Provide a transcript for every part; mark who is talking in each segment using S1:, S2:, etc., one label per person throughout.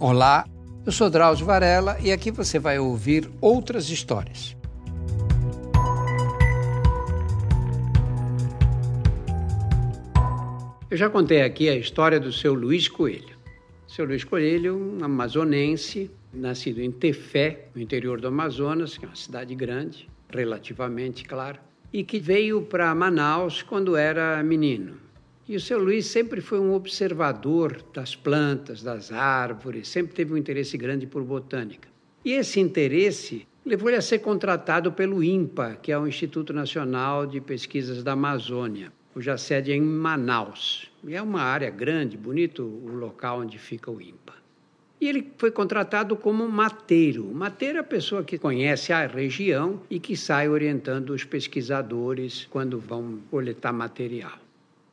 S1: Olá, eu sou Drauzio Varela e aqui você vai ouvir outras histórias. Eu já contei aqui a história do seu Luiz Coelho. Seu Luiz Coelho, um amazonense, nascido em Tefé, no interior do Amazonas, que é uma cidade grande, relativamente, claro, e que veio para Manaus quando era menino. E o seu Luiz sempre foi um observador das plantas, das árvores, sempre teve um interesse grande por botânica. E esse interesse levou ele a ser contratado pelo INPA, que é o Instituto Nacional de Pesquisas da Amazônia, cuja sede é em Manaus. E é uma área grande, bonito o local onde fica o INPA. E ele foi contratado como mateiro. Mateiro é a pessoa que conhece a região e que sai orientando os pesquisadores quando vão coletar material.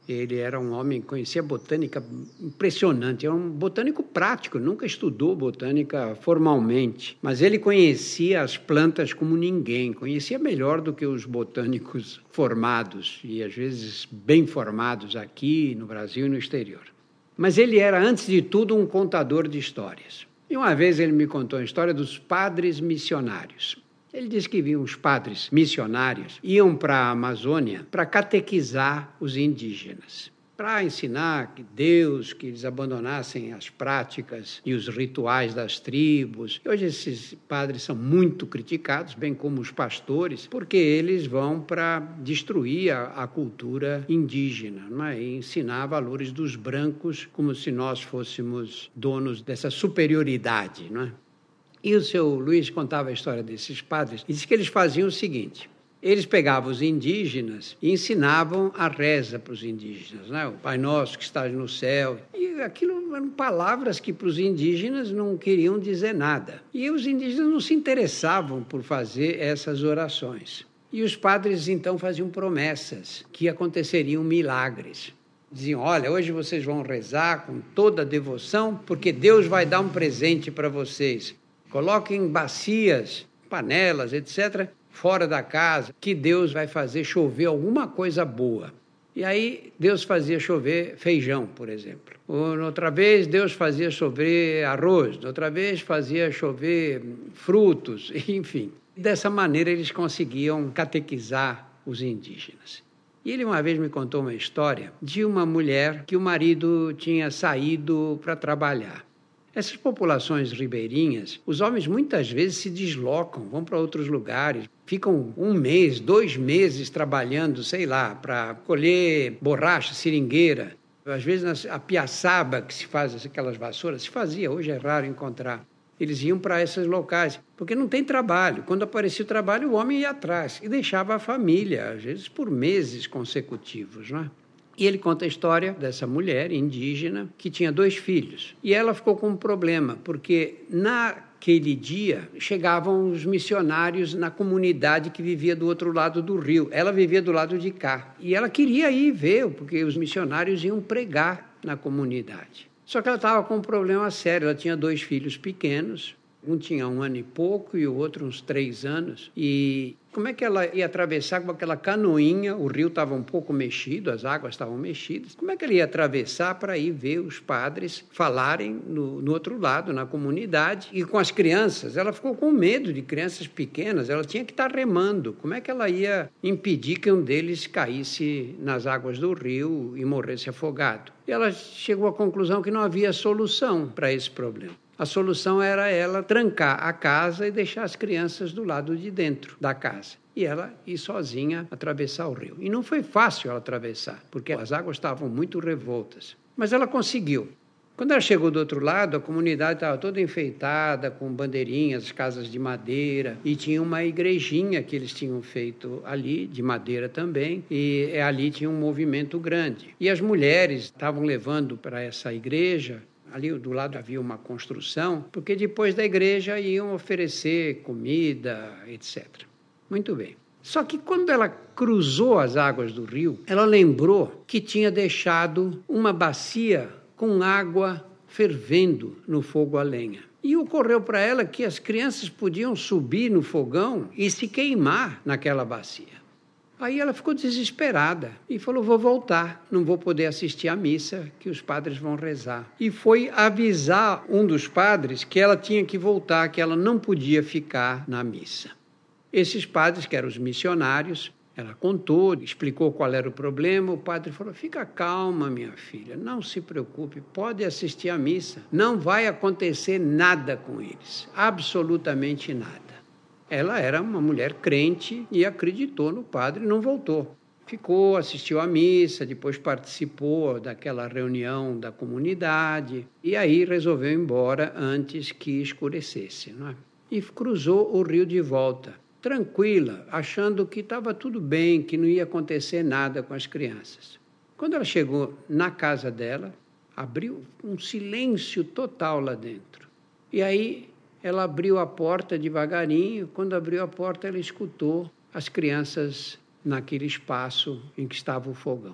S1: Ele era um homem que conhecia botânica impressionante, era um botânico prático, nunca estudou botânica formalmente, mas ele conhecia as plantas como ninguém, conhecia melhor do que os botânicos formados e às vezes bem formados aqui no Brasil e no exterior. Mas ele era, antes de tudo, um contador de histórias. E uma vez ele me contou a história dos padres missionários. Ele disse que vinham os padres missionários, iam para a Amazônia para catequizar os indígenas para ensinar que Deus, que eles abandonassem as práticas e os rituais das tribos. Hoje esses padres são muito criticados, bem como os pastores, porque eles vão para destruir a, a, cultura indígena é? e ensinar valores dos brancos como se nós fôssemos donos dessa superioridade. Não é? E o seu Luiz contava a história desses padres e disse que eles faziam o seguinte: eles pegavam os indígenas e ensinavam a reza para os indígenas, né? o Pai Nosso que está no céu. E aquilo eram palavras que para os indígenas não queriam dizer nada. E os indígenas não se interessavam por fazer essas orações. E os padres então faziam promessas que aconteceriam milagres. Diziam: Olha, hoje vocês vão rezar com toda a devoção, porque Deus vai dar um presente para vocês. Coloquem bacias, panelas, etc., fora da casa, que Deus vai fazer chover alguma coisa boa. E aí Deus fazia chover feijão, por exemplo. Outra vez Deus fazia chover arroz, outra vez fazia chover frutos, enfim. Dessa maneira eles conseguiam catequizar os indígenas. E ele uma vez me contou uma história de uma mulher que o marido tinha saído para trabalhar. Essas populações ribeirinhas, os homens muitas vezes se deslocam, vão para outros lugares, ficam um mês, dois meses trabalhando, sei lá, para colher borracha, seringueira. Às vezes a piaçaba que se faz aquelas vassouras, se fazia, hoje é raro encontrar. Eles iam para esses locais, porque não tem trabalho. Quando aparecia o trabalho, o homem ia atrás e deixava a família, às vezes por meses consecutivos, não é? E ele conta a história dessa mulher indígena que tinha dois filhos. E ela ficou com um problema, porque naquele dia chegavam os missionários na comunidade que vivia do outro lado do rio. Ela vivia do lado de cá. E ela queria ir ver, porque os missionários iam pregar na comunidade. Só que ela estava com um problema sério. Ela tinha dois filhos pequenos, um tinha um ano e pouco e o outro uns três anos. E como é que ela ia atravessar com aquela canoinha? O rio estava um pouco mexido, as águas estavam mexidas. Como é que ela ia atravessar para ir ver os padres falarem no, no outro lado, na comunidade? E com as crianças, ela ficou com medo de crianças pequenas, ela tinha que estar remando. Como é que ela ia impedir que um deles caísse nas águas do rio e morresse afogado? E ela chegou à conclusão que não havia solução para esse problema. A solução era ela trancar a casa e deixar as crianças do lado de dentro da casa. E ela ir sozinha atravessar o rio. E não foi fácil ela atravessar, porque as águas estavam muito revoltas. Mas ela conseguiu. Quando ela chegou do outro lado, a comunidade estava toda enfeitada, com bandeirinhas, casas de madeira, e tinha uma igrejinha que eles tinham feito ali, de madeira também, e ali tinha um movimento grande. E as mulheres estavam levando para essa igreja ali do lado havia uma construção, porque depois da igreja iam oferecer comida, etc. Muito bem. Só que quando ela cruzou as águas do rio, ela lembrou que tinha deixado uma bacia com água fervendo no fogo a lenha. E ocorreu para ela que as crianças podiam subir no fogão e se queimar naquela bacia. Aí ela ficou desesperada e falou: Vou voltar, não vou poder assistir à missa que os padres vão rezar. E foi avisar um dos padres que ela tinha que voltar, que ela não podia ficar na missa. Esses padres, que eram os missionários, ela contou, explicou qual era o problema. O padre falou: Fica calma, minha filha, não se preocupe, pode assistir à missa, não vai acontecer nada com eles, absolutamente nada. Ela era uma mulher crente e acreditou no padre e não voltou. Ficou, assistiu à missa, depois participou daquela reunião da comunidade e aí resolveu ir embora antes que escurecesse. Não é? E cruzou o rio de volta, tranquila, achando que estava tudo bem, que não ia acontecer nada com as crianças. Quando ela chegou na casa dela, abriu um silêncio total lá dentro. E aí ela abriu a porta devagarinho. Quando abriu a porta, ela escutou as crianças naquele espaço em que estava o fogão.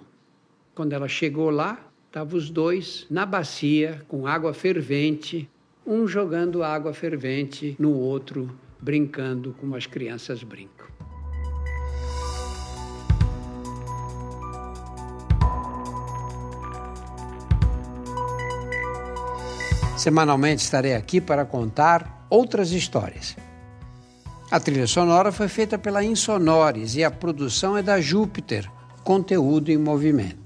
S1: Quando ela chegou lá, estavam os dois na bacia com água fervente, um jogando água fervente no outro, brincando como as crianças brincam. Semanalmente estarei aqui para contar outras histórias. A trilha sonora foi feita pela Insonores e a produção é da Júpiter, conteúdo em movimento.